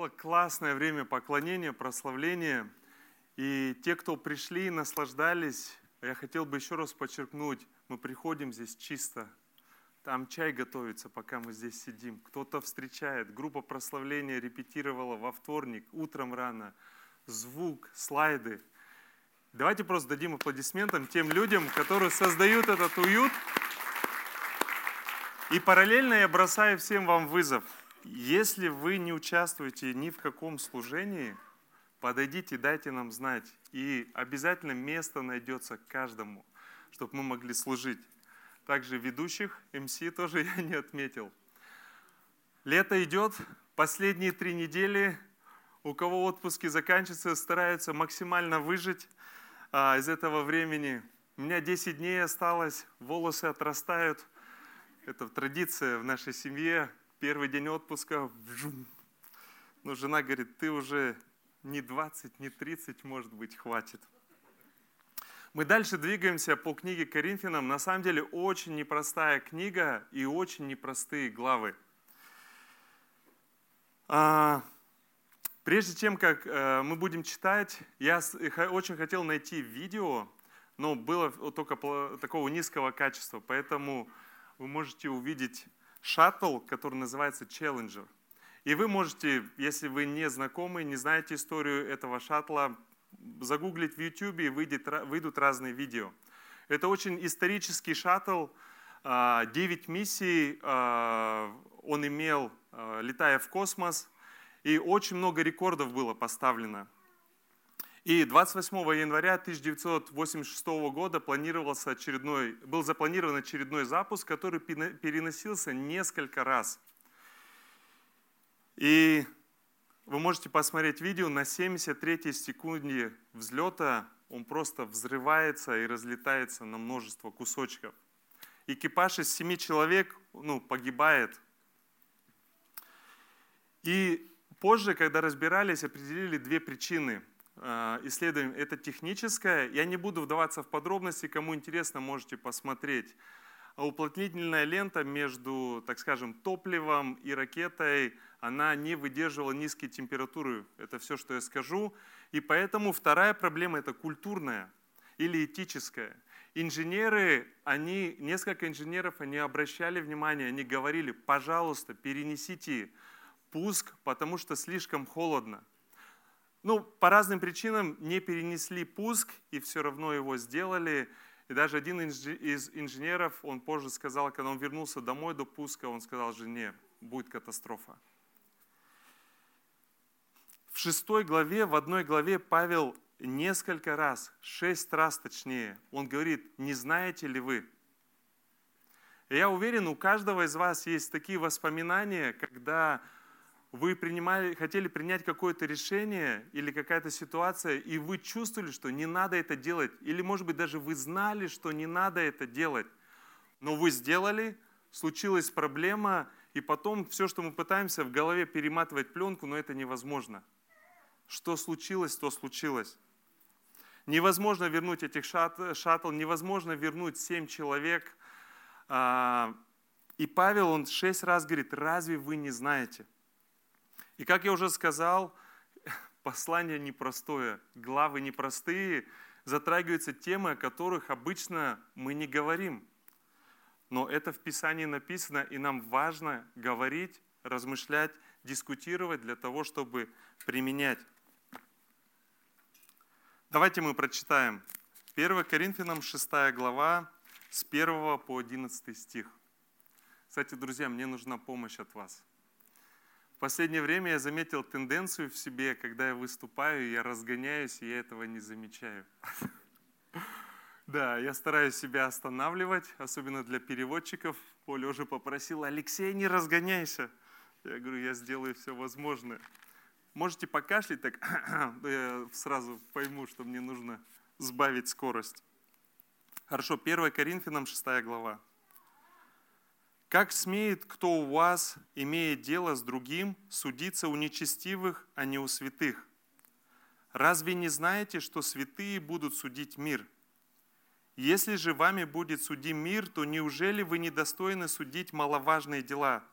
Было классное время поклонения, прославления. И те, кто пришли и наслаждались, я хотел бы еще раз подчеркнуть, мы приходим здесь чисто. Там чай готовится, пока мы здесь сидим. Кто-то встречает. Группа прославления репетировала во вторник, утром рано. Звук, слайды. Давайте просто дадим аплодисментам тем людям, которые создают этот уют. И параллельно я бросаю всем вам вызов – если вы не участвуете ни в каком служении, подойдите, дайте нам знать. И обязательно место найдется каждому, чтобы мы могли служить. Также ведущих, МС тоже я не отметил. Лето идет, последние три недели, у кого отпуски заканчиваются, стараются максимально выжить а, из этого времени. У меня 10 дней осталось, волосы отрастают. Это традиция в нашей семье первый день отпуска, но жена говорит, ты уже не 20, не 30, может быть, хватит. Мы дальше двигаемся по книге Коринфянам. На самом деле очень непростая книга и очень непростые главы. А, прежде чем как э, мы будем читать, я очень хотел найти видео, но было только такого низкого качества, поэтому вы можете увидеть шаттл, который называется Challenger. И вы можете, если вы не знакомы, не знаете историю этого шаттла, загуглить в YouTube и выйдет, выйдут разные видео. Это очень исторический шаттл, 9 а, миссий а, он имел, а, летая в космос, и очень много рекордов было поставлено. И 28 января 1986 года планировался очередной, был запланирован очередной запуск, который переносился несколько раз. И вы можете посмотреть видео на 73 секунде взлета, он просто взрывается и разлетается на множество кусочков. Экипаж из семи человек ну, погибает. И позже, когда разбирались, определили две причины – Э, исследуем, это техническое. Я не буду вдаваться в подробности, кому интересно, можете посмотреть. А уплотнительная лента между, так скажем, топливом и ракетой, она не выдерживала низкие температуры. Это все, что я скажу. И поэтому вторая проблема – это культурная или этическая. Инженеры, они, несколько инженеров, они обращали внимание, они говорили, пожалуйста, перенесите пуск, потому что слишком холодно. Ну, по разным причинам не перенесли пуск и все равно его сделали. И даже один из инженеров, он позже сказал, когда он вернулся домой до пуска, он сказал жене, будет катастрофа. В шестой главе, в одной главе Павел несколько раз, шесть раз точнее, он говорит, не знаете ли вы? И я уверен, у каждого из вас есть такие воспоминания, когда вы принимали, хотели принять какое-то решение или какая-то ситуация, и вы чувствовали, что не надо это делать, или, может быть, даже вы знали, что не надо это делать, но вы сделали, случилась проблема, и потом все, что мы пытаемся в голове перематывать пленку, но это невозможно. Что случилось, то случилось. Невозможно вернуть этих шат, шаттл, невозможно вернуть семь человек. А, и Павел, он шесть раз говорит, разве вы не знаете? И как я уже сказал, послание непростое, главы непростые, затрагиваются темы, о которых обычно мы не говорим. Но это в Писании написано, и нам важно говорить, размышлять, дискутировать для того, чтобы применять. Давайте мы прочитаем. 1 Коринфянам 6 глава с 1 по 11 стих. Кстати, друзья, мне нужна помощь от вас последнее время я заметил тенденцию в себе, когда я выступаю, я разгоняюсь, и я этого не замечаю. Да, я стараюсь себя останавливать, особенно для переводчиков. Поля уже попросила, Алексей, не разгоняйся. Я говорю, я сделаю все возможное. Можете покашлять, так я сразу пойму, что мне нужно сбавить скорость. Хорошо, 1 Коринфянам 6 глава. Как смеет кто у вас, имея дело с другим, судиться у нечестивых, а не у святых? Разве не знаете, что святые будут судить мир? Если же вами будет судим мир, то неужели вы недостойны судить маловажные дела?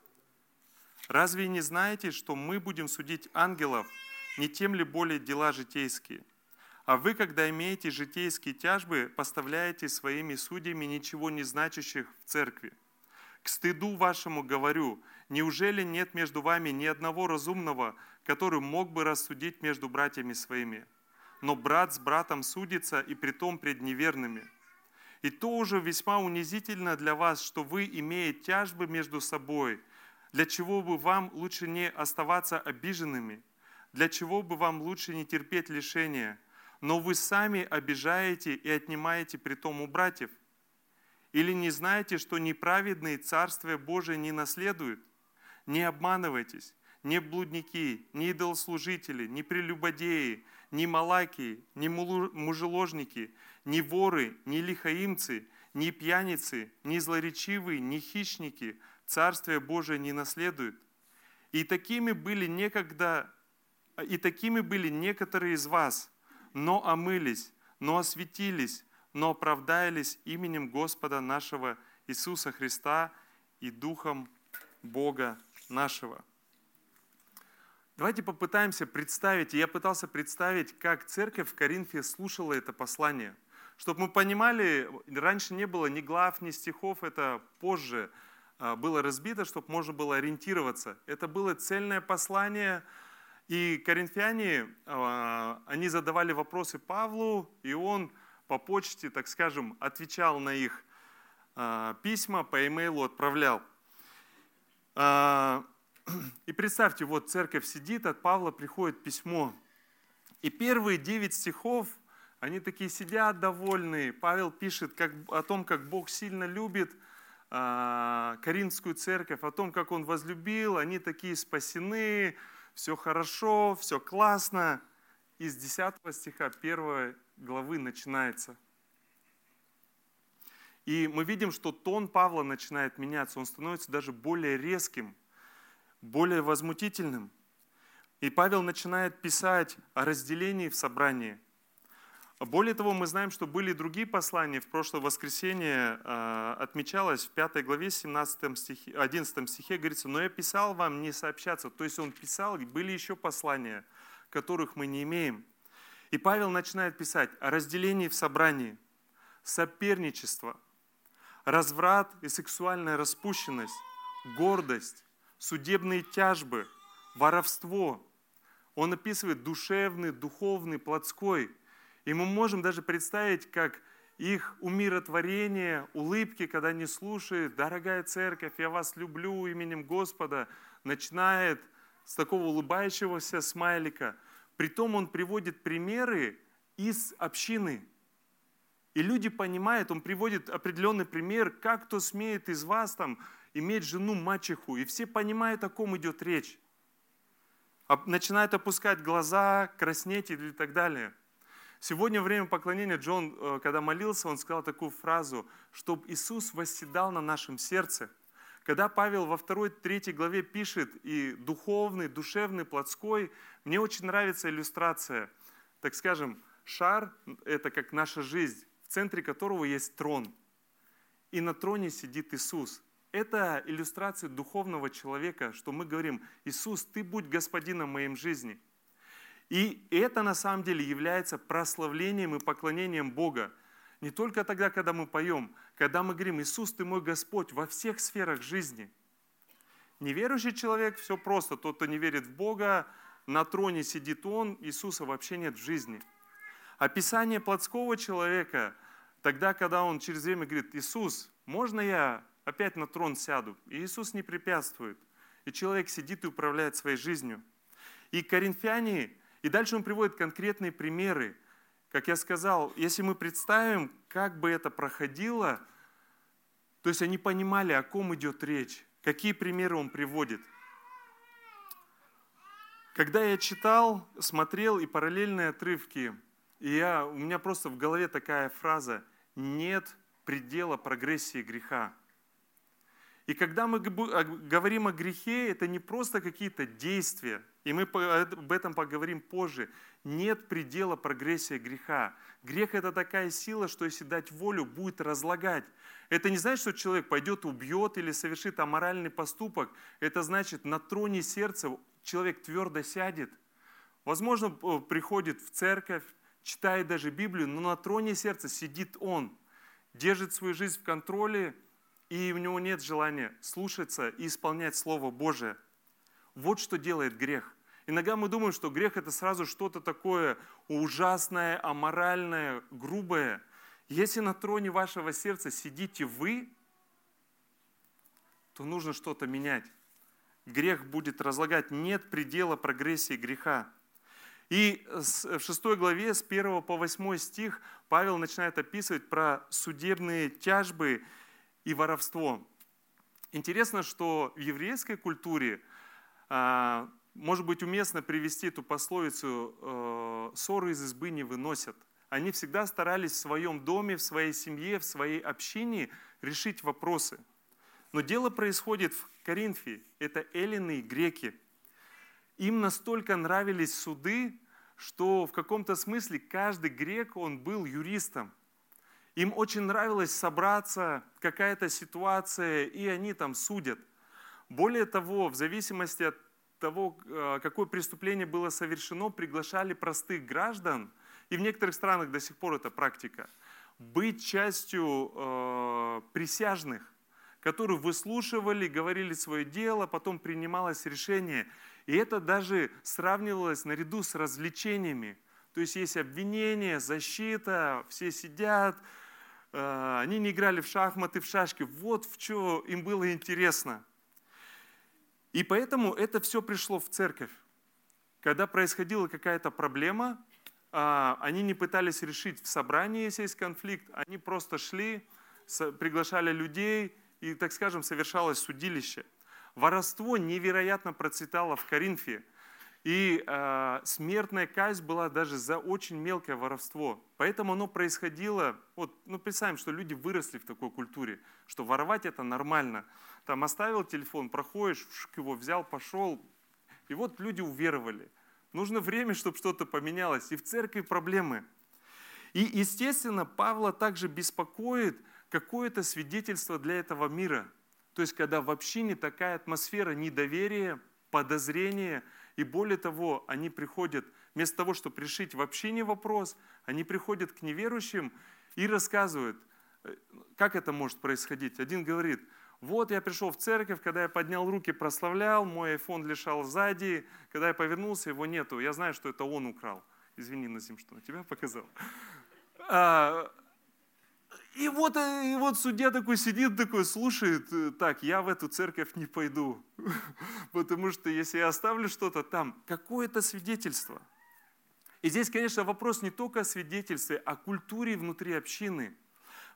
Разве не знаете, что мы будем судить ангелов, не тем ли более дела житейские? А вы, когда имеете житейские тяжбы, поставляете своими судьями ничего не значащих в церкви. К стыду вашему говорю, неужели нет между вами ни одного разумного, который мог бы рассудить между братьями своими? Но брат с братом судится, и притом пред неверными. И то уже весьма унизительно для вас, что вы, имея тяжбы между собой, для чего бы вам лучше не оставаться обиженными? Для чего бы вам лучше не терпеть лишения? Но вы сами обижаете и отнимаете притом у братьев. Или не знаете, что неправедные Царствие Божие не наследуют? Не обманывайтесь, не блудники, не идолослужители, не прелюбодеи, не малаки, не мужеложники, не воры, не лихаимцы, не пьяницы, не злоречивые, не хищники – Царствие Божие не наследуют. И такими были некогда, и такими были некоторые из вас, но омылись, но осветились, но оправдались именем Господа нашего Иисуса Христа и Духом Бога нашего. Давайте попытаемся представить, я пытался представить, как церковь в Коринфе слушала это послание. Чтобы мы понимали, раньше не было ни глав, ни стихов, это позже – а, было разбито, чтобы можно было ориентироваться. Это было цельное послание, и коринфяне, а, они задавали вопросы Павлу, и он по почте, так скажем, отвечал на их а, письма, по имейлу отправлял. И представьте, вот церковь сидит, от Павла приходит письмо. И первые девять стихов, они такие сидят довольные. Павел пишет как, о том, как Бог сильно любит – а, Каринскую церковь, о том, как он возлюбил, они такие спасены, все хорошо, все классно. Из 10 стиха 1 главы начинается. И мы видим, что тон Павла начинает меняться, он становится даже более резким, более возмутительным. И Павел начинает писать о разделении в собрании – более того, мы знаем, что были другие послания. В прошлое воскресенье э, отмечалось в 5 главе 17 стихе, 11 стихе, говорится, «Но я писал вам не сообщаться». То есть он писал, были еще послания, которых мы не имеем. И Павел начинает писать о разделении в собрании, соперничество, разврат и сексуальная распущенность, гордость, судебные тяжбы, воровство. Он описывает душевный, духовный, плотской – и мы можем даже представить, как их умиротворение, улыбки, когда они слушают, дорогая церковь, я вас люблю именем Господа, начинает с такого улыбающегося смайлика. Притом он приводит примеры из общины. И люди понимают, он приводит определенный пример, как кто смеет из вас там иметь жену мачеху. И все понимают, о ком идет речь. Начинают опускать глаза, краснеть и так далее. Сегодня время поклонения Джон, э, когда молился, он сказал такую фразу, чтобы Иисус восседал на нашем сердце. Когда Павел во второй, третьей главе пишет и духовный, душевный, плотской, мне очень нравится иллюстрация. Так скажем, шар – это как наша жизнь, в центре которого есть трон. И на троне сидит Иисус. Это иллюстрация духовного человека, что мы говорим, Иисус, Ты будь господином моей жизни – и это на самом деле является прославлением и поклонением Бога. Не только тогда, когда мы поем, когда мы говорим, Иисус, Ты мой Господь во всех сферах жизни. Неверующий человек, все просто. Тот, кто не верит в Бога, на троне сидит Он, Иисуса вообще нет в жизни. Описание плотского человека, тогда, когда он через время говорит, Иисус, можно я опять на трон сяду? И Иисус не препятствует. И человек сидит и управляет своей жизнью. И коринфяне, и дальше он приводит конкретные примеры. Как я сказал, если мы представим, как бы это проходило, то есть они понимали, о ком идет речь, какие примеры он приводит. Когда я читал, смотрел и параллельные отрывки, и я, у меня просто в голове такая фраза «нет предела прогрессии греха». И когда мы говорим о грехе, это не просто какие-то действия, и мы об этом поговорим позже. Нет предела прогрессии греха. Грех – это такая сила, что если дать волю, будет разлагать. Это не значит, что человек пойдет, убьет или совершит аморальный поступок. Это значит, на троне сердца человек твердо сядет. Возможно, приходит в церковь, читает даже Библию, но на троне сердца сидит он, держит свою жизнь в контроле, и у него нет желания слушаться и исполнять Слово Божие. Вот что делает грех. Иногда мы думаем, что грех это сразу что-то такое ужасное, аморальное, грубое. Если на троне вашего сердца сидите вы, то нужно что-то менять. Грех будет разлагать. Нет предела прогрессии греха. И в 6 главе с 1 по 8 стих Павел начинает описывать про судебные тяжбы и воровство. Интересно, что в еврейской культуре а, может быть уместно привести эту пословицу э, «ссоры из избы не выносят». Они всегда старались в своем доме, в своей семье, в своей общине решить вопросы. Но дело происходит в Коринфе. Это эллины и греки – им настолько нравились суды, что в каком-то смысле каждый грек, он был юристом. Им очень нравилось собраться, какая-то ситуация, и они там судят. Более того, в зависимости от того, э, какое преступление было совершено, приглашали простых граждан, и в некоторых странах до сих пор это практика, быть частью э, присяжных, которые выслушивали, говорили свое дело, потом принималось решение. И это даже сравнивалось наряду с развлечениями. То есть есть обвинение, защита, все сидят, они не играли в шахматы, в шашки. Вот в что им было интересно. И поэтому это все пришло в церковь. Когда происходила какая-то проблема, а, они не пытались решить в собрании, если есть конфликт, они просто шли, приглашали людей, и, так скажем, совершалось судилище – Воровство невероятно процветало в Коринфе. И э, смертная казнь была даже за очень мелкое воровство. Поэтому оно происходило, вот, ну представим, что люди выросли в такой культуре, что воровать это нормально. Там оставил телефон, проходишь, его взял, пошел. И вот люди уверовали. Нужно время, чтобы что-то поменялось. И в церкви проблемы. И, естественно, Павла также беспокоит какое-то свидетельство для этого мира – то есть, когда в общине такая атмосфера недоверия, подозрения, и более того, они приходят, вместо того, чтобы решить в общине вопрос, они приходят к неверующим и рассказывают, э, как это может происходить. Один говорит, вот я пришел в церковь, когда я поднял руки, прославлял, мой iPhone лежал сзади, когда я повернулся, его нету. Я знаю, что это он украл. Извини, Назим, что на тебя показал. А, и вот, э, и вот судья такой сидит, такой слушает, э, так, я в эту церковь не пойду, потому что если я оставлю что-то там, какое-то свидетельство. И здесь, конечно, вопрос не только о свидетельстве, а о культуре внутри общины.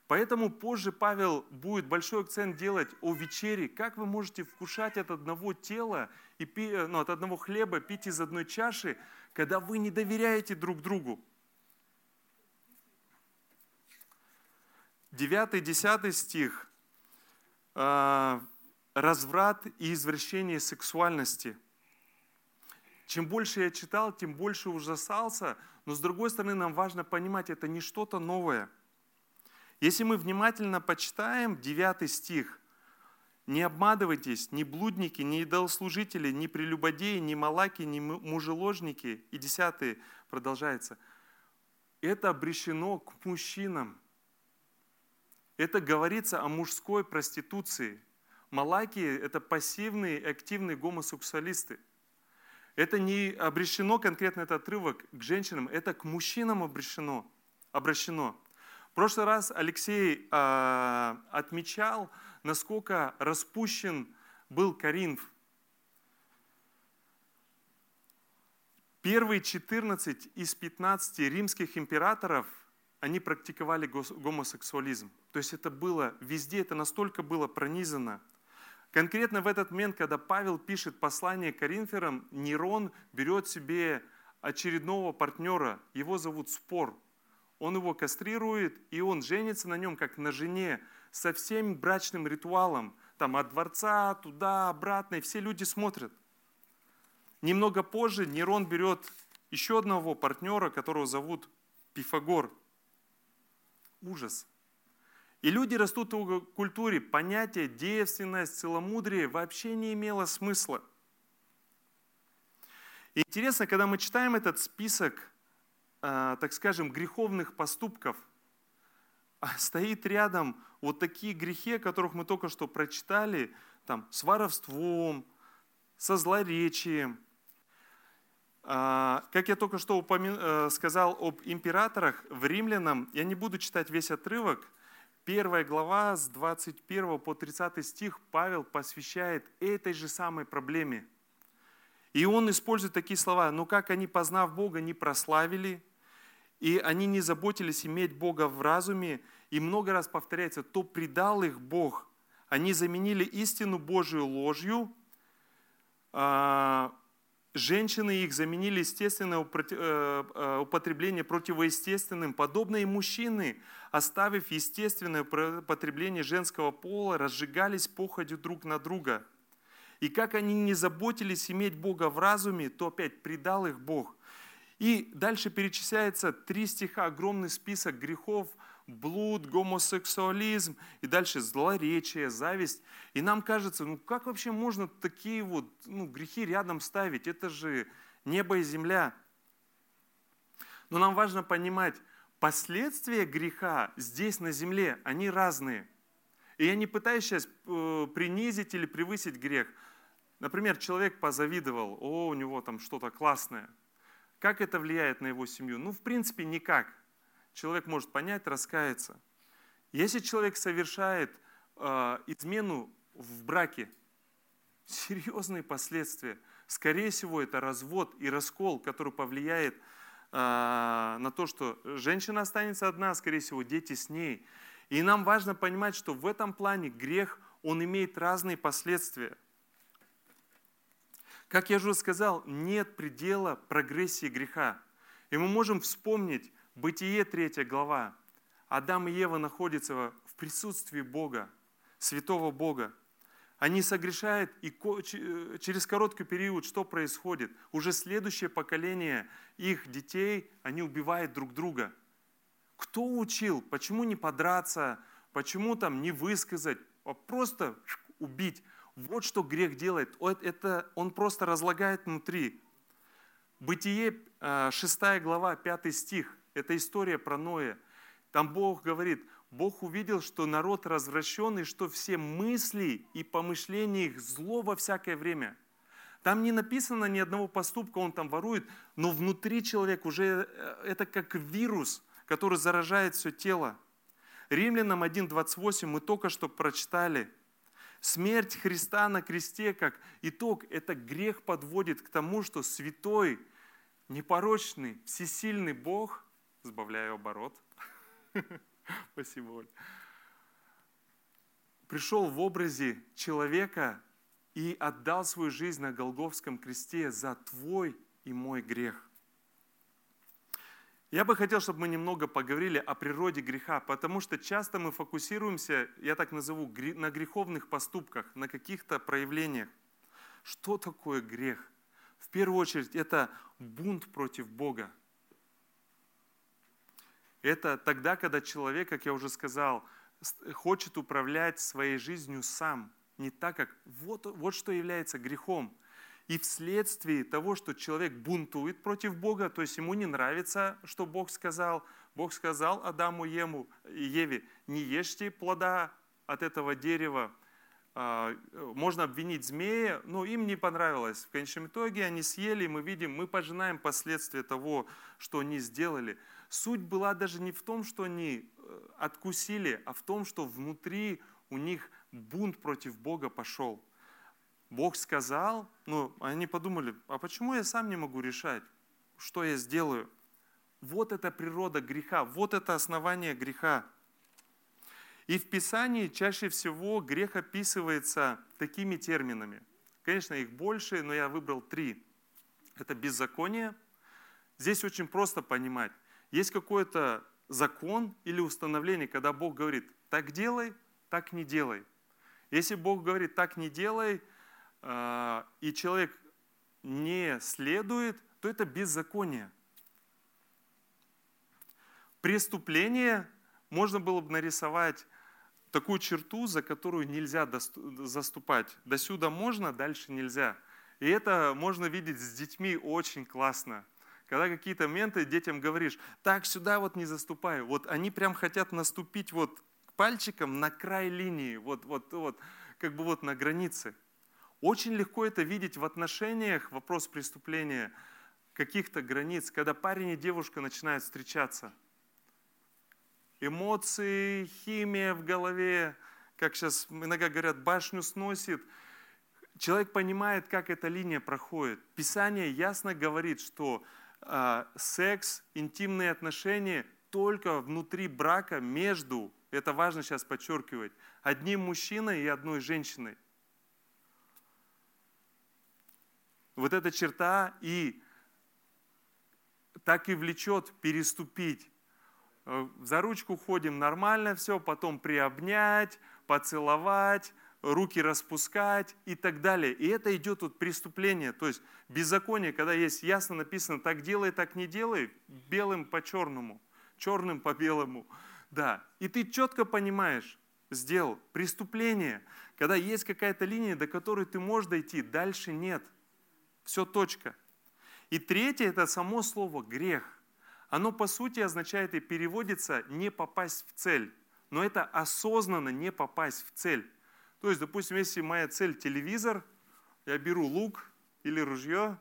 Поэтому позже Павел будет большой акцент делать о вечере, как вы можете вкушать от одного тела, и э, ну, от одного хлеба, пить из одной чаши, когда вы не доверяете друг другу. 9-10 стих. А, разврат и извращение сексуальности. Чем больше я читал, тем больше ужасался, но с другой стороны нам важно понимать, это не что-то новое. Если мы внимательно почитаем 9 стих, не обманывайтесь, ни блудники, ни идолослужители, ни прелюбодеи, ни малаки, ни мужеложники. И 10 продолжается. Это обречено к мужчинам. Это говорится о мужской проституции. Малакии – это пассивные и активные гомосексуалисты. Это не обращено конкретно этот отрывок к женщинам, это к мужчинам обращено. обращено. В прошлый раз Алексей э, отмечал, насколько распущен был Коринф. Первые 14 из 15 римских императоров – они практиковали гомосексуализм. То есть это было везде, это настолько было пронизано. Конкретно в этот момент, когда Павел пишет послание Коринфянам, Нерон берет себе очередного партнера, его зовут Спор. Он его кастрирует, и он женится на нем, как на жене, со всем брачным ритуалом. там от дворца туда, обратно, и все люди смотрят. Немного позже Нерон берет еще одного партнера, которого зовут Пифагор. Ужас. И люди растут в культуре, понятие девственность, целомудрие вообще не имело смысла. И интересно, когда мы читаем этот список, а, так скажем, греховных поступков, а стоит рядом вот такие грехи, о которых мы только что прочитали, там, с воровством, со злоречием. А, как я только что. Э, сказал об императорах, в Римлянам, я не буду читать весь отрывок, первая глава с 21 по 30 стих Павел посвящает этой же самой проблеме. И он использует такие слова, но как они, познав Бога, не прославили, и они не заботились иметь Бога в разуме, и много раз повторяется, то предал их Бог. Они заменили истину Божию ложью, а, женщины их заменили естественное э, э, употребление противоестественным, подобно и мужчины, оставив естественное употребление женского пола, разжигались походью друг на друга. И как они не заботились иметь Бога в разуме, то опять предал их Бог. И дальше перечисляется три стиха, огромный список грехов – блуд, гомосексуализм и дальше злоречие, зависть. И нам кажется, ну как вообще можно такие вот ну, грехи рядом ставить? Это же небо и земля. Но нам важно понимать, последствия греха здесь на земле, они разные. И я не пытаюсь сейчас э, принизить или превысить грех. Например, человек позавидовал, о, у него там что-то классное. Как это влияет на его семью? Ну, в принципе, никак человек может понять, раскаяться. Если человек совершает э, измену в браке, серьезные последствия. Скорее всего, это развод и раскол, который повлияет э, на то, что женщина останется одна, скорее всего, дети с ней. И нам важно понимать, что в этом плане грех, он имеет разные последствия. Как я уже сказал, нет предела прогрессии греха. И мы можем вспомнить Бытие 3 глава. Адам и Ева находятся в присутствии Бога, святого Бога. Они согрешают, и через короткий период что происходит? Уже следующее поколение их детей, они убивают друг друга. Кто учил? Почему не подраться? Почему там не высказать? А просто убить. Вот что грех делает. Это он просто разлагает внутри. Бытие 6 э, глава, 5 стих. Это история про Ноя. Там Бог говорит, Бог увидел, что народ развращенный, что все мысли и помышления их зло во всякое время. Там не написано ни одного поступка, он там ворует, но внутри человека уже э, это как вирус, который заражает все тело. Римлянам 1.28 мы только что прочитали. Смерть Христа на кресте как итог, это грех подводит к тому, что святой, непорочный, всесильный Бог – сбавляю оборот. Спасибо. Пришел в образе человека и отдал свою жизнь на Голговском кресте за твой и мой грех. Я бы хотел, чтобы мы немного поговорили о природе греха, потому что часто мы фокусируемся, я так назову, на греховных поступках, на каких-то проявлениях. Что такое грех? В первую очередь, это бунт против Бога. Это тогда, когда человек, как я уже сказал, хочет управлять своей жизнью сам, не так, как вот, вот что является грехом. И вследствие того, что человек бунтует против Бога, то есть ему не нравится, что Бог сказал, Бог сказал Адаму Ему, Еве, не ешьте плода от этого дерева, а, можно обвинить змея, но им не понравилось. В конечном итоге они съели, мы видим, мы пожинаем последствия того, что они сделали. Суть была даже не в том, что они э, откусили, а в том, что внутри у них бунт против Бога пошел. Бог сказал, ну, они подумали, а почему я сам не могу решать, что я сделаю? Вот это природа греха, вот это основание греха. И в Писании чаще всего грех описывается такими терминами. Конечно, их больше, но я выбрал три. Это беззаконие. Здесь очень просто понимать. Есть какой-то закон или установление, когда Бог говорит, так делай, так не делай. Если Бог говорит, так не делай, а, и человек не следует, то это беззаконие. Преступление можно было бы нарисовать такую черту, за которую нельзя заступать. До сюда можно, дальше нельзя. И это можно видеть с детьми очень классно. Когда какие-то моменты детям говоришь, так, сюда вот не заступай. Вот они прям хотят наступить вот пальчиком на край линии, вот, вот, вот, как бы вот на границе. Очень легко это видеть в отношениях, вопрос преступления, каких-то границ, когда парень и девушка начинают встречаться. Эмоции, химия в голове, как сейчас иногда говорят, башню сносит. Человек понимает, как эта линия проходит. Писание ясно говорит, что секс, интимные отношения только внутри брака между, это важно сейчас подчеркивать, одним мужчиной и одной женщиной. Вот эта черта и так и влечет переступить. Э, за ручку ходим нормально все, потом приобнять, поцеловать, руки распускать и так далее. И это идет от преступления, то есть беззаконие, когда есть ясно написано «так делай, так не делай», белым по черному, черным по белому. Да, и ты четко понимаешь, сделал преступление, когда есть какая-то линия, до которой ты можешь дойти, дальше нет – все, точка. И третье – это само слово «грех». Оно по сути означает и переводится «не попасть в цель». Но это осознанно не попасть в цель. То есть, допустим, если моя цель – телевизор, я беру лук или ружье,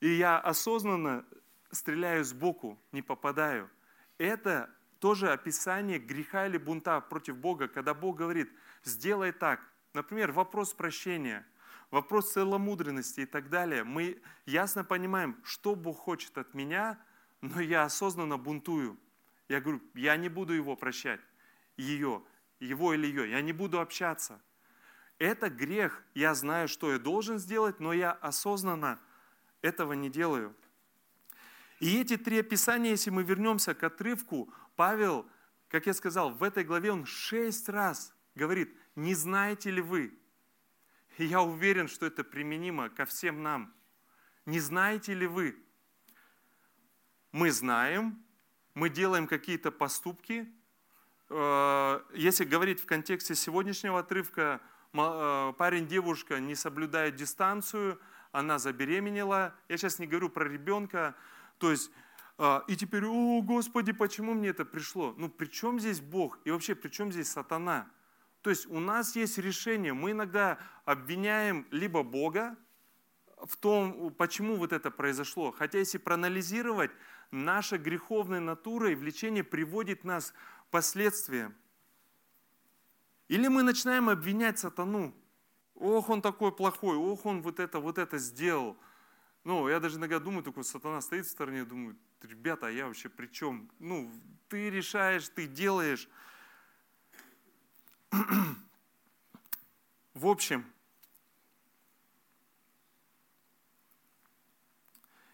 и я осознанно стреляю сбоку, не попадаю. Это тоже описание греха или бунта против Бога, когда Бог говорит, сделай так. Например, вопрос прощения – вопрос целомудренности и так далее, мы ясно понимаем, что Бог хочет от меня, но я осознанно бунтую. Я говорю, я не буду его прощать, ее, его или ее, я не буду общаться. Это грех, я знаю, что я должен сделать, но я осознанно этого не делаю. И эти три описания, если мы вернемся к отрывку, Павел, как я сказал, в этой главе он шесть раз говорит, не знаете ли вы, и я уверен, что это применимо ко всем нам. Не знаете ли вы? Мы знаем, мы делаем какие-то поступки. Э, если говорить в контексте сегодняшнего отрывка, э, парень-девушка не соблюдают дистанцию, она забеременела. Я сейчас не говорю про ребенка. То есть, э, и теперь, о, Господи, почему мне это пришло? Ну, при чем здесь Бог? И вообще, при чем здесь сатана? То есть у нас есть решение. Мы иногда обвиняем либо Бога в том, почему вот это произошло. Хотя если проанализировать, наша греховная натура и влечение приводит нас к последствиям. Или мы начинаем обвинять сатану. Ох, он такой плохой, ох, он вот это, вот это сделал. Ну, я даже иногда думаю, такой сатана стоит в стороне, думаю, ребята, а я вообще при чем? Ну, ты решаешь, ты делаешь. В общем,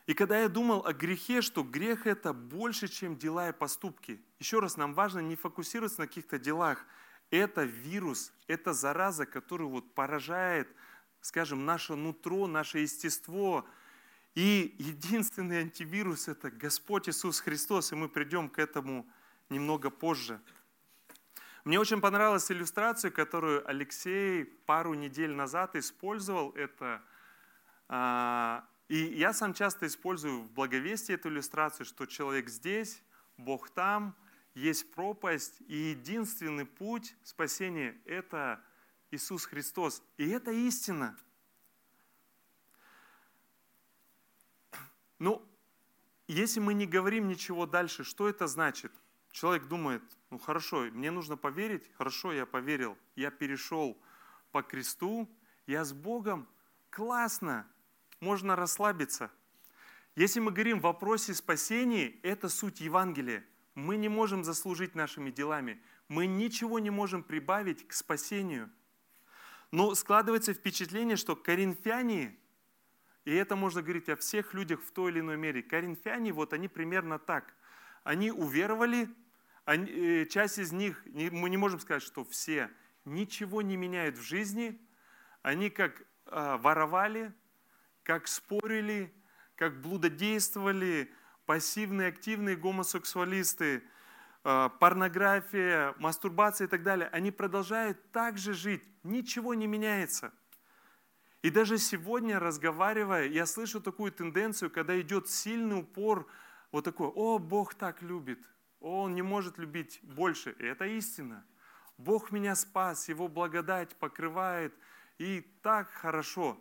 и когда я думал о грехе, что грех это больше, чем дела и поступки. Еще раз, нам важно не фокусироваться на каких-то делах. Это вирус, это зараза, который вот поражает, скажем, наше нутро, наше естество. И единственный антивирус – это Господь Иисус Христос, и мы придем к этому немного позже. Мне очень понравилась иллюстрация, которую Алексей пару недель назад использовал. Это, а, и я сам часто использую в благовестии эту иллюстрацию, что человек здесь, Бог там, есть пропасть, и единственный путь спасения – это Иисус Христос. И это истина. Ну, если мы не говорим ничего дальше, что это значит – Человек думает, ну хорошо, мне нужно поверить, хорошо, я поверил, я перешел по кресту, я с Богом, классно, можно расслабиться. Если мы говорим в вопросе спасения, это суть Евангелия. Мы не можем заслужить нашими делами, мы ничего не можем прибавить к спасению. Но складывается впечатление, что коринфяне, и это можно говорить о всех людях в той или иной мере, коринфяне, вот они примерно так они уверовали, они, э, часть из них, мы не можем сказать, что все, ничего не меняют в жизни, они как э, воровали, как спорили, как блудодействовали, пассивные, активные гомосексуалисты, э, порнография, мастурбация и так далее, они продолжают так же жить, ничего не меняется. И даже сегодня, разговаривая, я слышу такую тенденцию, когда идет сильный упор, вот такой, о, Бог так любит, о, Он не может любить больше. И это истина. Бог меня спас, Его благодать покрывает, и так хорошо.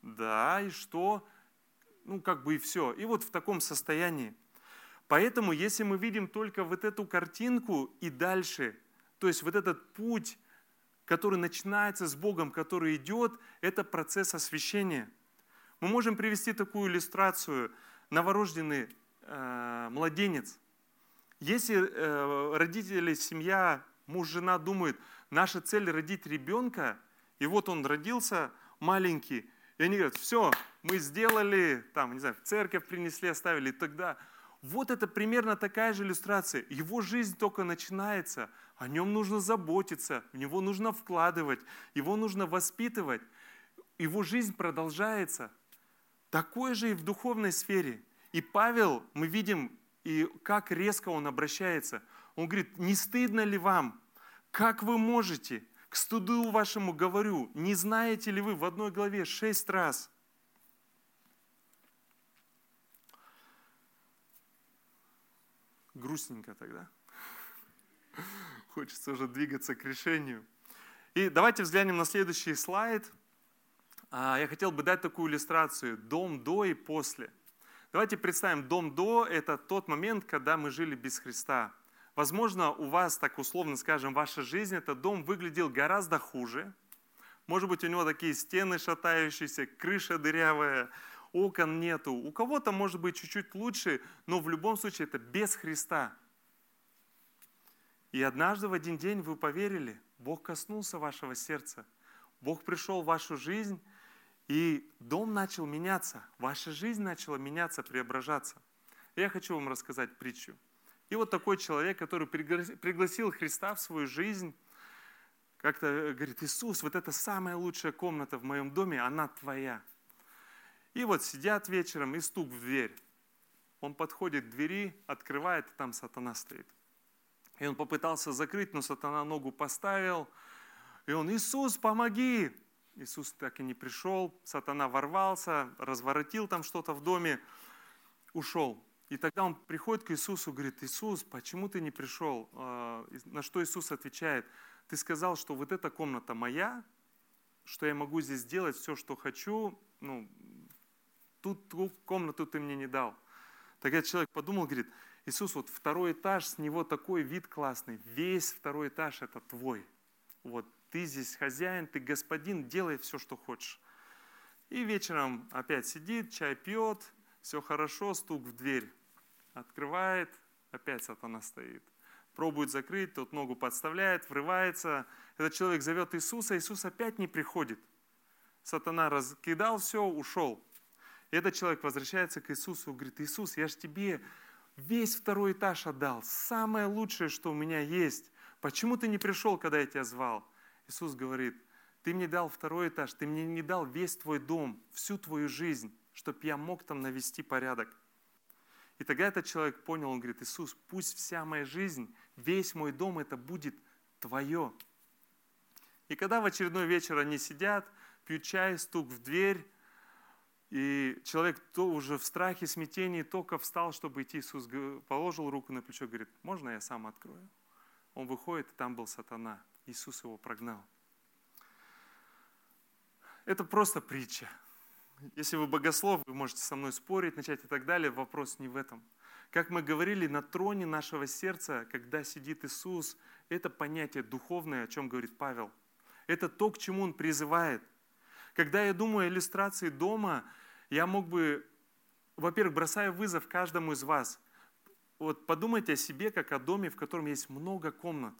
Да, и что? Ну, как бы и все. И вот в таком состоянии. Поэтому, если мы видим только вот эту картинку и дальше, то есть вот этот путь, который начинается с Богом, который идет, это процесс освящения. Мы можем привести такую иллюстрацию. Новорожденный э, младенец. Если э, родители, семья, муж, жена думают, наша цель родить ребенка, и вот он родился маленький, и они говорят, все, мы сделали, там, не знаю, в церковь принесли, оставили, и тогда вот это примерно такая же иллюстрация. Его жизнь только начинается, о нем нужно заботиться, в него нужно вкладывать, его нужно воспитывать. Его жизнь продолжается. Такое же и в духовной сфере. И Павел, мы видим, и как резко он обращается. Он говорит, не стыдно ли вам? Как вы можете? К студу вашему говорю, не знаете ли вы в одной главе шесть раз – грустненько тогда. Хочется уже двигаться к решению. И давайте взглянем на следующий слайд. А, я хотел бы дать такую иллюстрацию. Дом до и после. Давайте представим, дом до – это тот момент, когда мы жили без Христа. Возможно, у вас, так условно скажем, ваша жизнь, этот дом выглядел гораздо хуже. Может быть, у него такие стены шатающиеся, крыша дырявая, окон нету. У кого-то может быть чуть-чуть лучше, но в любом случае это без Христа. И однажды в один день вы поверили, Бог коснулся вашего сердца, Бог пришел в вашу жизнь, и дом начал меняться, ваша жизнь начала меняться, преображаться. Я хочу вам рассказать притчу. И вот такой человек, который пригласил Христа в свою жизнь, как-то говорит, Иисус, вот это самая лучшая комната в моем доме, она твоя. И вот сидят вечером, и стук в дверь. Он подходит к двери, открывает, и там сатана стоит. И он попытался закрыть, но сатана ногу поставил. И он, Иисус, помоги! Иисус так и не пришел. Сатана ворвался, разворотил там что-то в доме, ушел. И тогда он приходит к Иисусу, говорит, Иисус, почему ты не пришел? А, на что Иисус отвечает, ты сказал, что вот эта комната моя, что я могу здесь делать все, что хочу, ну, тут, тут комнату ты мне не дал. Тогда человек подумал, говорит, Иисус, вот второй этаж, с него такой вид классный, весь второй этаж это твой. Вот ты здесь хозяин, ты господин, делай все, что хочешь. И вечером опять сидит, чай пьет, все хорошо, стук в дверь. Открывает, опять сатана стоит. Пробует закрыть, тот ногу подставляет, врывается. Этот человек зовет Иисуса, Иисус опять не приходит. Сатана раскидал все, ушел. И этот человек возвращается к Иисусу и говорит, Иисус, я же тебе весь второй этаж отдал, самое лучшее, что у меня есть. Почему ты не пришел, когда я тебя звал? Иисус говорит, ты мне дал второй этаж, ты мне не дал весь твой дом, всю твою жизнь, чтобы я мог там навести порядок. И тогда этот человек понял, он говорит, Иисус, пусть вся моя жизнь, весь мой дом, это будет твое. И когда в очередной вечер они сидят, пьют чай, стук в дверь, и человек то уже в страхе, смятении только встал, чтобы идти. Иисус положил руку на плечо, говорит, можно я сам открою? Он выходит, и там был сатана. Иисус его прогнал. Это просто притча. Если вы богослов, вы можете со мной спорить, начать и так далее. Вопрос не в этом. Как мы говорили, на троне нашего сердца, когда сидит Иисус, это понятие духовное, о чем говорит Павел. Это то, к чему Он призывает. Когда я думаю о иллюстрации дома, я мог бы, во-первых, бросая вызов каждому из вас, вот подумайте о себе, как о доме, в котором есть много комнат.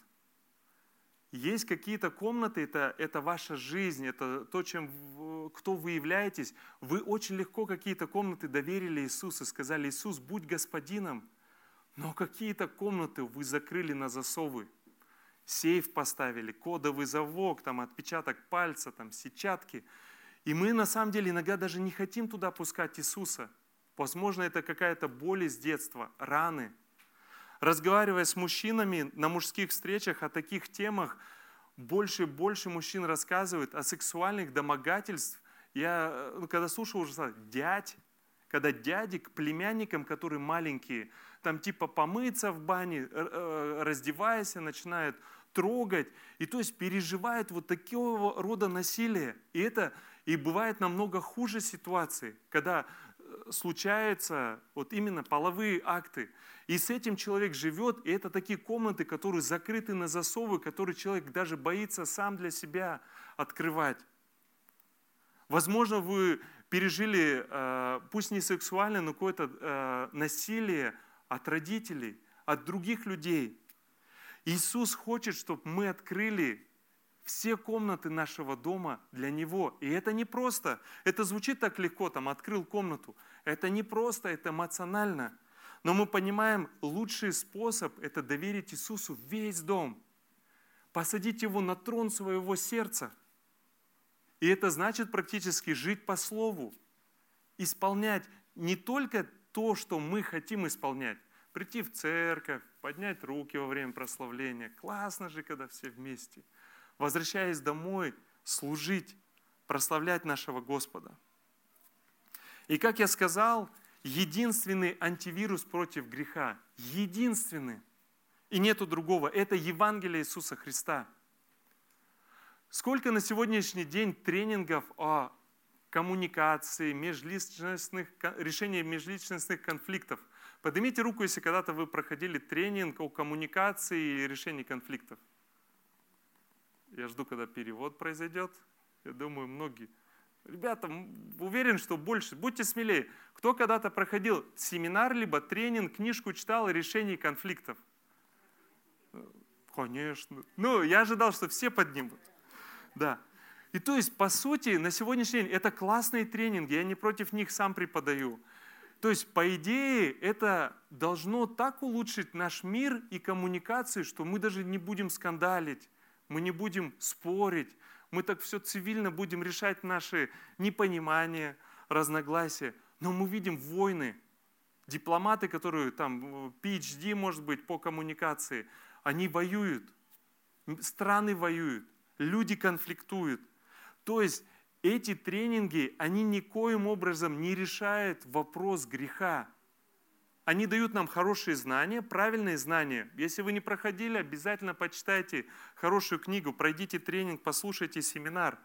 Есть какие-то комнаты, это, это ваша жизнь, это то, чем, кто вы являетесь. Вы очень легко какие-то комнаты доверили Иисусу, сказали, Иисус, будь господином, но какие-то комнаты вы закрыли на засовы. сейф поставили, кодовый замок, там отпечаток пальца, там сетчатки. И мы на самом деле иногда даже не хотим туда пускать Иисуса. Возможно, это какая-то боль из детства, раны. Разговаривая с мужчинами на мужских встречах о таких темах, больше и больше мужчин рассказывают о сексуальных домогательствах. Я, ну, когда слушал уже, дядь, когда дяди к племянникам, которые маленькие, там типа помыться в бане, э, раздеваясь, начинают трогать, и то есть переживают вот такого рода насилие. И это и бывает намного хуже ситуации, когда э, случаются вот именно половые акты. И с этим человек живет, и это такие комнаты, которые закрыты на засовы, которые человек даже боится сам для себя открывать. Возможно, вы пережили, э, пусть не сексуальное, но какое-то э, насилие от родителей, от других людей. Иисус хочет, чтобы мы открыли все комнаты нашего дома для Него. И это не просто. Это звучит так легко, там, открыл комнату. Это не просто, это эмоционально. Но мы понимаем, лучший способ – это доверить Иисусу весь дом. Посадить Его на трон своего сердца – и это значит практически жить по слову, исполнять не только то, что мы хотим исполнять, прийти в церковь, поднять руки во время прославления. Классно же, когда все вместе. Возвращаясь домой, служить, прославлять нашего Господа. И как я сказал, единственный антивирус против греха, единственный, и нету другого, это Евангелие Иисуса Христа – Сколько на сегодняшний день тренингов о коммуникации, межличностных, решении межличностных конфликтов? Поднимите руку, если когда-то вы проходили тренинг о коммуникации и решении конфликтов. Я жду, когда перевод произойдет. Я думаю, многие. Ребята, уверен, что больше. Будьте смелее. Кто когда-то проходил семинар, либо тренинг, книжку читал о решении конфликтов? Конечно. Ну, я ожидал, что все поднимут. Да. И то есть, по сути, на сегодняшний день это классные тренинги, я не против них сам преподаю. То есть, по идее, это должно так улучшить наш мир и коммуникации, что мы даже не будем скандалить, мы не будем спорить, мы так все цивильно будем решать наши непонимания, разногласия. Но мы видим войны, дипломаты, которые там, PhD, может быть, по коммуникации, они воюют, страны воюют люди конфликтуют. То есть эти тренинги, они никоим образом не решают вопрос греха. Они дают нам хорошие знания, правильные знания. Если вы не проходили, обязательно почитайте хорошую книгу, пройдите тренинг, послушайте семинар.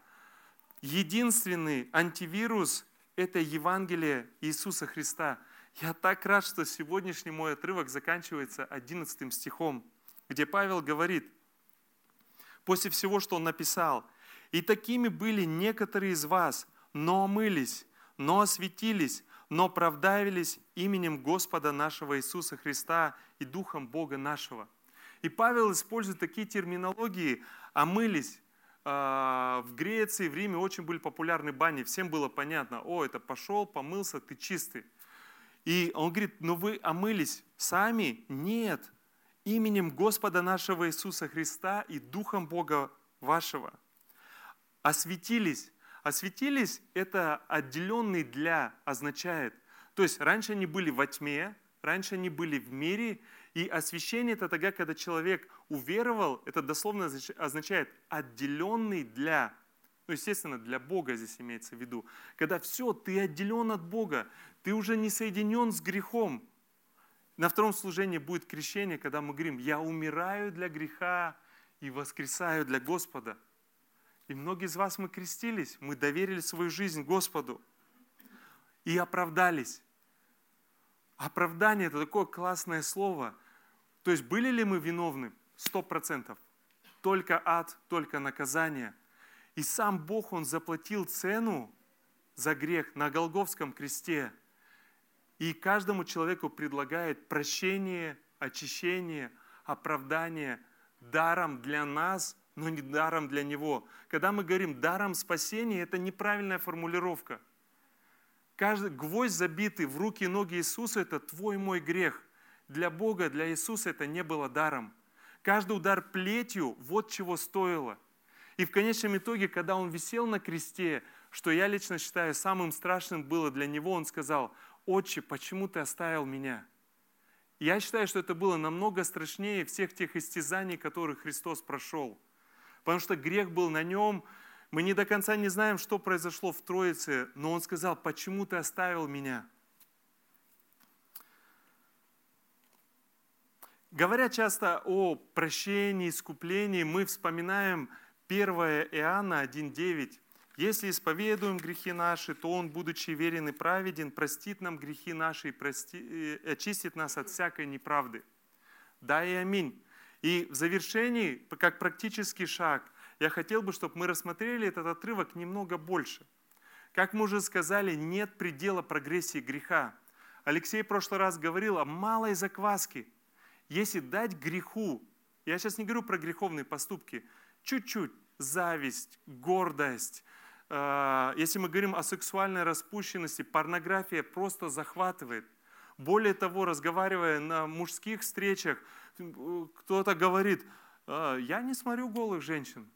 Единственный антивирус – это Евангелие Иисуса Христа. Я так рад, что сегодняшний мой отрывок заканчивается 11 стихом, где Павел говорит – после всего, что он написал. «И такими были некоторые из вас, но омылись, но осветились, но оправдавились именем Господа нашего Иисуса Христа и Духом Бога нашего». И Павел использует такие терминологии «омылись». А, в Греции, в Риме очень были популярны бани, всем было понятно, о, это пошел, помылся, ты чистый. И он говорит, но вы омылись сами? Нет, именем Господа нашего Иисуса Христа и Духом Бога вашего. Осветились. Осветились – это отделенный для означает. То есть раньше они были во тьме, раньше они были в мире, и освящение – это тогда, когда человек уверовал, это дословно означает отделенный для. Ну, естественно, для Бога здесь имеется в виду. Когда все, ты отделен от Бога, ты уже не соединен с грехом, на втором служении будет крещение, когда мы говорим, я умираю для греха и воскресаю для Господа. И многие из вас мы крестились, мы доверили свою жизнь Господу и оправдались. Оправдание – это такое классное слово. То есть были ли мы виновны? Сто процентов. Только ад, только наказание. И сам Бог, Он заплатил цену за грех на Голговском кресте – и каждому человеку предлагает прощение, очищение, оправдание даром для нас, но не даром для него. Когда мы говорим даром спасения, это неправильная формулировка. Каждый гвоздь забитый в руки и ноги Иисуса – это твой мой грех. Для Бога, для Иисуса это не было даром. Каждый удар плетью вот чего стоило. И в конечном итоге, когда он висел на кресте, что я лично считаю самым страшным было для него, он сказал, «Отче, почему ты оставил меня?» Я считаю, что это было намного страшнее всех тех истязаний, которые Христос прошел. Потому что грех был на нем, мы не до конца не знаем, что произошло в Троице, но он сказал, почему ты оставил меня? Говоря часто о прощении, искуплении, мы вспоминаем 1 Иоанна 1.9. Если исповедуем грехи наши, то Он, будучи верен и праведен, простит нам грехи наши и прости, э, очистит нас от всякой неправды. Да и аминь. И в завершении, как практический шаг, я хотел бы, чтобы мы рассмотрели этот отрывок немного больше. Как мы уже сказали, нет предела прогрессии греха. Алексей в прошлый раз говорил о малой закваске. Если дать греху, я сейчас не говорю про греховные поступки, чуть-чуть, зависть, гордость, э, если мы говорим о сексуальной распущенности, порнография просто захватывает. Более того, разговаривая на мужских встречах, кто-то говорит, «А, я не смотрю голых женщин.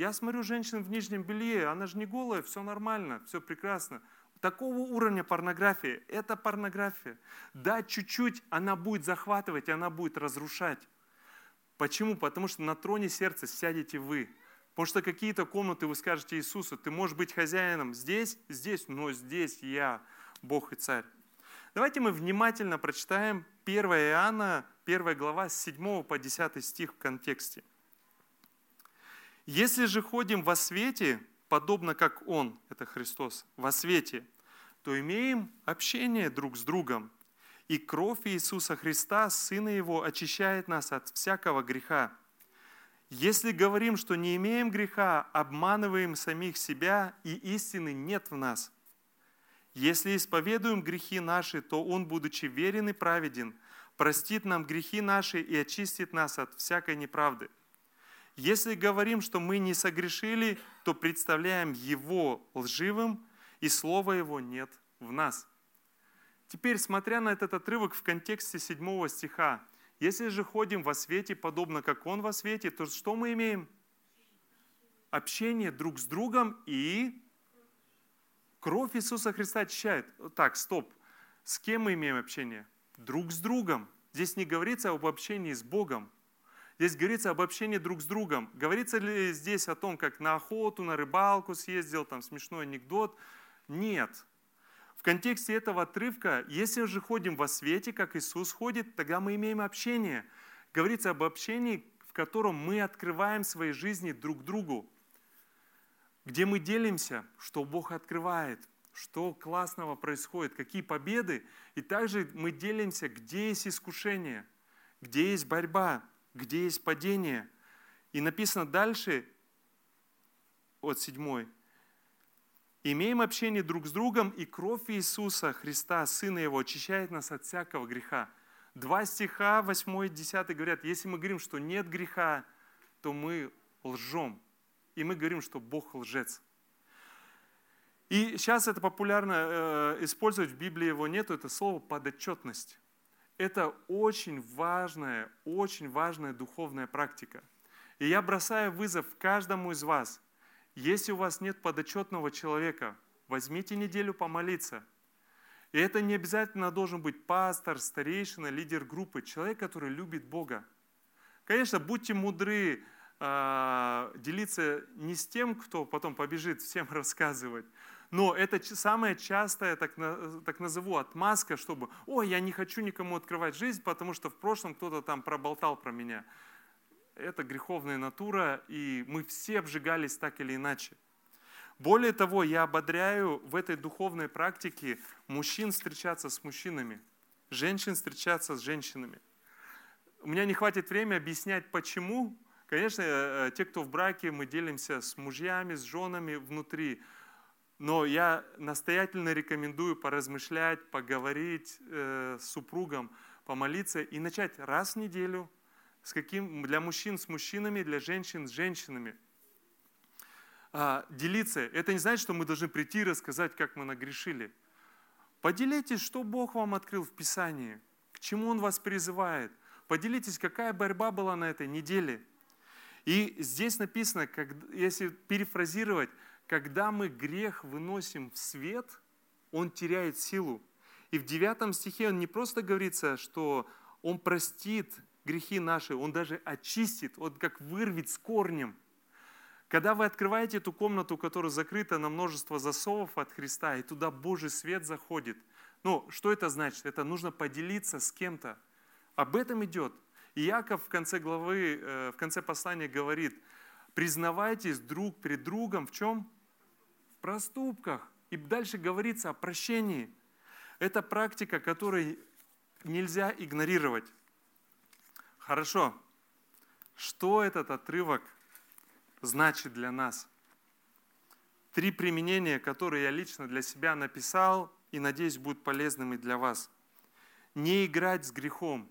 Я смотрю женщин в нижнем белье, она же не голая, все нормально, все прекрасно. Такого уровня порнографии – это порнография. Да, чуть-чуть она будет захватывать, она будет разрушать. Почему? Потому что на троне сердца сядете вы. Потому что какие-то комнаты вы скажете Иисусу, ты можешь быть хозяином здесь, здесь, но здесь я, Бог и Царь. Давайте мы внимательно прочитаем 1 Иоанна, 1 глава, с 7 по 10 стих в контексте. «Если же ходим во свете, подобно как Он, это Христос, во свете, то имеем общение друг с другом, и кровь Иисуса Христа, Сына Его, очищает нас от всякого греха. Если говорим, что не имеем греха, обманываем самих себя, и истины нет в нас – если исповедуем грехи наши, то Он, будучи верен и праведен, простит нам грехи наши и очистит нас от всякой неправды. Если говорим, что мы не согрешили, то представляем Его лживым, и Слова Его нет в нас. Теперь, смотря на этот отрывок в контексте 7 стиха, если же ходим во свете, подобно как Он во свете, то что мы имеем? Общение друг с другом и Кровь Иисуса Христа очищает. Так, стоп. С кем мы имеем общение? Друг с другом. Здесь не говорится об общении с Богом. Здесь говорится об общении друг с другом. Говорится ли здесь о том, как на охоту, на рыбалку съездил, там смешной анекдот? Нет. В контексте этого отрывка, если же ходим во свете, как Иисус ходит, тогда мы имеем общение. Говорится об общении, в котором мы открываем свои жизни друг другу где мы делимся, что Бог открывает, что классного происходит, какие победы. И также мы делимся, где есть искушение, где есть борьба, где есть падение. И написано дальше, от седьмой, «Имеем общение друг с другом, и кровь Иисуса Христа, Сына Его, очищает нас от всякого греха». Два стиха, 8 и 10 говорят, если мы говорим, что нет греха, то мы лжем, и мы говорим, что Бог лжец. И сейчас это популярно э, использовать, в Библии его нету, это слово подотчетность. Это очень важная, очень важная духовная практика. И я бросаю вызов каждому из вас. Если у вас нет подотчетного человека, возьмите неделю помолиться. И это не обязательно должен быть пастор, старейшина, лидер группы, человек, который любит Бога. Конечно, будьте мудры, а, делиться не с тем, кто потом побежит всем рассказывать, но это самая частая, так, так назову, отмазка, чтобы, ой, я не хочу никому открывать жизнь, потому что в прошлом кто-то там проболтал про меня. Это греховная натура, и мы все обжигались так или иначе. Более того, я ободряю в этой духовной практике мужчин встречаться с мужчинами, женщин встречаться с женщинами. У меня не хватит времени объяснять, почему, Конечно, э, э, те, кто в браке, мы делимся с мужьями, с женами внутри. Но я настоятельно рекомендую поразмышлять, поговорить э, с супругом, помолиться и начать раз в неделю с каким, для мужчин с мужчинами, для женщин с женщинами. А, делиться. Это не значит, что мы должны прийти и рассказать, как мы нагрешили. Поделитесь, что Бог вам открыл в Писании, к чему Он вас призывает. Поделитесь, какая борьба была на этой неделе. И здесь написано, как, если перефразировать, когда мы грех выносим в свет, он теряет силу. И в девятом стихе он не просто говорится, что он простит грехи наши, он даже очистит, он как вырвет с корнем. Когда вы открываете эту комнату, которая закрыта на множество засовов от Христа, и туда Божий свет заходит, ну, что это значит? Это нужно поделиться с кем-то. Об этом идет. И Яков в конце главы, э, в конце послания говорит, признавайтесь друг перед другом в чем? Проступках. И дальше говорится о прощении. Это практика, которую нельзя игнорировать. Хорошо. Что этот отрывок значит для нас? Три применения, которые я лично для себя написал и надеюсь будут полезными для вас. Не играть с грехом.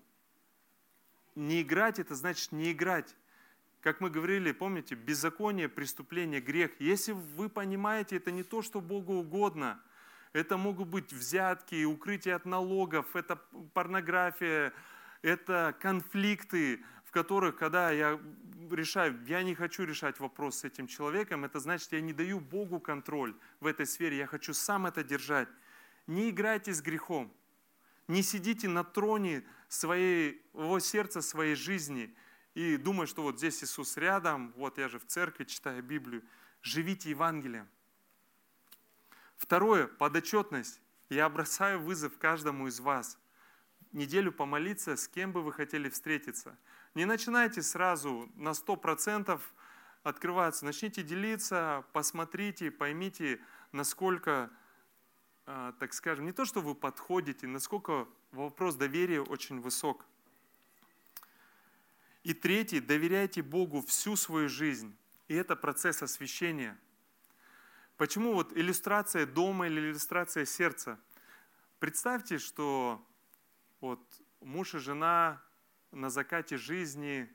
Не играть – это значит не играть. Как мы говорили, помните, беззаконие, преступление, грех. Если вы понимаете, это не то, что Богу угодно. Это могут быть взятки, укрытие от налогов, это порнография, это конфликты, в которых, когда я решаю, я не хочу решать вопрос с этим человеком, это значит, я не даю Богу контроль в этой сфере, я хочу сам это держать. Не играйте с грехом. Не сидите на троне своей, его сердца, своей жизни и думая, что вот здесь Иисус рядом, вот я же в церкви читаю Библию. Живите Евангелием. Второе, подотчетность. Я бросаю вызов каждому из вас. Неделю помолиться, с кем бы вы хотели встретиться. Не начинайте сразу на 100% открываться. Начните делиться, посмотрите, поймите, насколько а, так скажем, не то, что вы подходите, насколько вопрос доверия очень высок. И третий, доверяйте Богу всю свою жизнь. И это процесс освящения. Почему вот иллюстрация дома или иллюстрация сердца? Представьте, что вот муж и жена на закате жизни,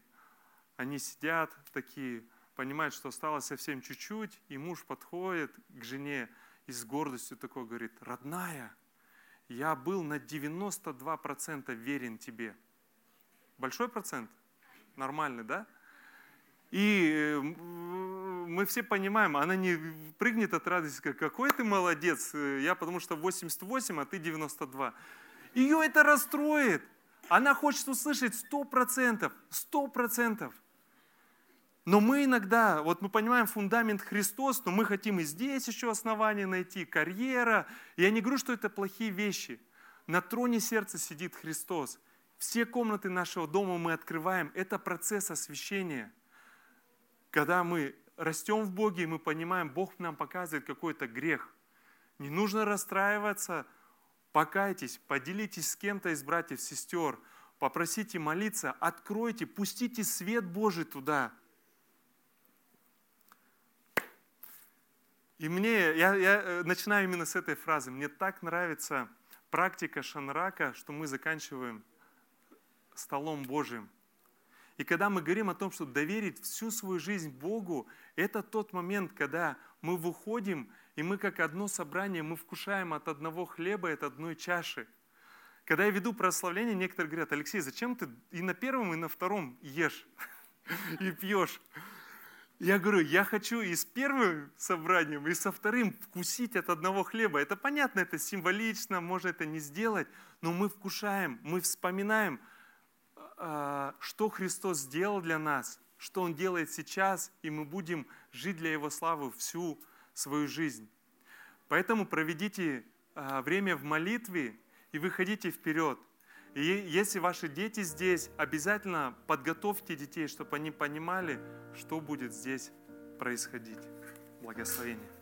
они сидят такие, понимают, что осталось совсем чуть-чуть, и муж подходит к жене и с гордостью такой говорит, родная, я был на 92% верен тебе. Большой процент? Нормальный, да? И э, мы все понимаем, она не прыгнет от радости, как, какой ты молодец, я потому что 88, а ты 92. Ее это расстроит. Она хочет услышать 100%, 100%. Но мы иногда, вот мы понимаем фундамент Христос, но мы хотим и здесь еще основания найти, карьера. Я не говорю, что это плохие вещи. На троне сердца сидит Христос. Все комнаты нашего дома мы открываем. Это процесс освящения. Когда мы растем в Боге, мы понимаем, Бог нам показывает какой-то грех. Не нужно расстраиваться, покайтесь, поделитесь с кем-то из братьев, сестер, попросите молиться, откройте, пустите свет Божий туда – И мне, я, я э, начинаю именно с этой фразы. Мне так нравится практика Шанрака, что мы заканчиваем столом Божьим. И когда мы говорим о том, что доверить всю свою жизнь Богу, это тот момент, когда мы выходим, и мы как одно собрание, мы вкушаем от одного хлеба, от одной чаши. Когда я веду прославление, некоторые говорят, Алексей, зачем ты и на первом, и на втором ешь и пьешь? Я говорю, я хочу и с первым собранием, и со вторым вкусить от одного хлеба. Это понятно, это символично, можно это не сделать, но мы вкушаем, мы вспоминаем, что Христос сделал для нас, что Он делает сейчас, и мы будем жить для Его славы всю свою жизнь. Поэтому проведите а, время в молитве и выходите вперед – и если ваши дети здесь, обязательно подготовьте детей, чтобы они понимали, что будет здесь происходить. Благословение.